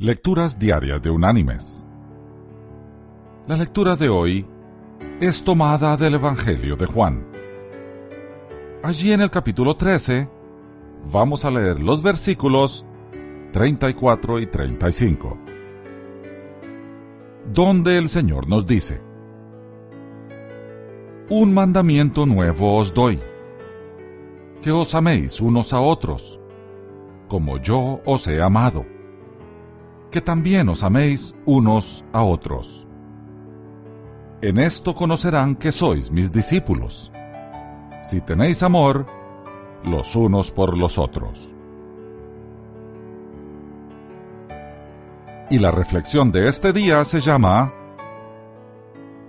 Lecturas Diarias de Unánimes. La lectura de hoy es tomada del Evangelio de Juan. Allí en el capítulo 13 vamos a leer los versículos 34 y 35, donde el Señor nos dice, Un mandamiento nuevo os doy, que os améis unos a otros, como yo os he amado que también os améis unos a otros. En esto conocerán que sois mis discípulos, si tenéis amor los unos por los otros. Y la reflexión de este día se llama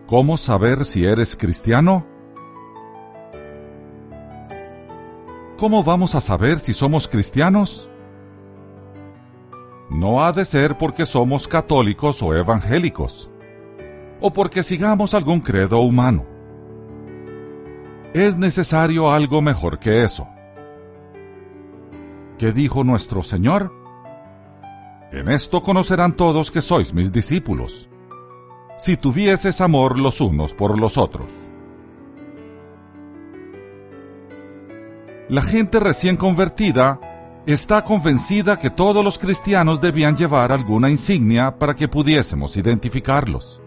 ¿Cómo saber si eres cristiano? ¿Cómo vamos a saber si somos cristianos? No ha de ser porque somos católicos o evangélicos, o porque sigamos algún credo humano. Es necesario algo mejor que eso. ¿Qué dijo nuestro Señor? En esto conocerán todos que sois mis discípulos, si tuvieses amor los unos por los otros. La gente recién convertida está convencida que todos los cristianos debían llevar alguna insignia para que pudiésemos identificarlos.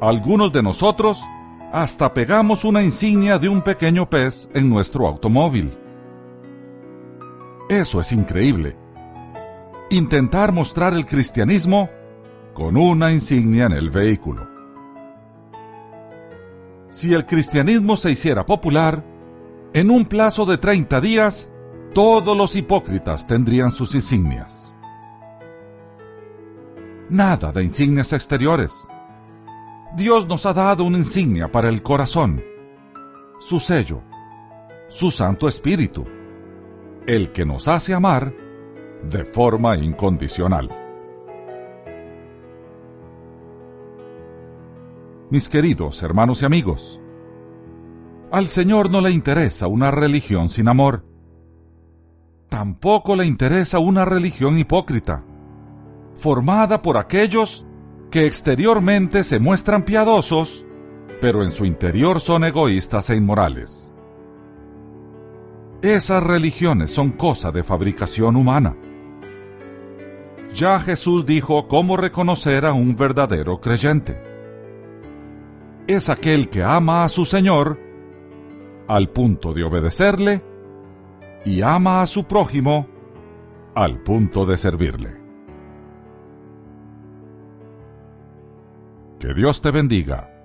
Algunos de nosotros hasta pegamos una insignia de un pequeño pez en nuestro automóvil. Eso es increíble. Intentar mostrar el cristianismo con una insignia en el vehículo. Si el cristianismo se hiciera popular, en un plazo de 30 días, todos los hipócritas tendrían sus insignias. Nada de insignias exteriores. Dios nos ha dado una insignia para el corazón, su sello, su Santo Espíritu, el que nos hace amar de forma incondicional. Mis queridos hermanos y amigos, al Señor no le interesa una religión sin amor tampoco le interesa una religión hipócrita, formada por aquellos que exteriormente se muestran piadosos, pero en su interior son egoístas e inmorales. Esas religiones son cosa de fabricación humana. Ya Jesús dijo cómo reconocer a un verdadero creyente. Es aquel que ama a su Señor al punto de obedecerle y ama a su prójimo al punto de servirle. Que Dios te bendiga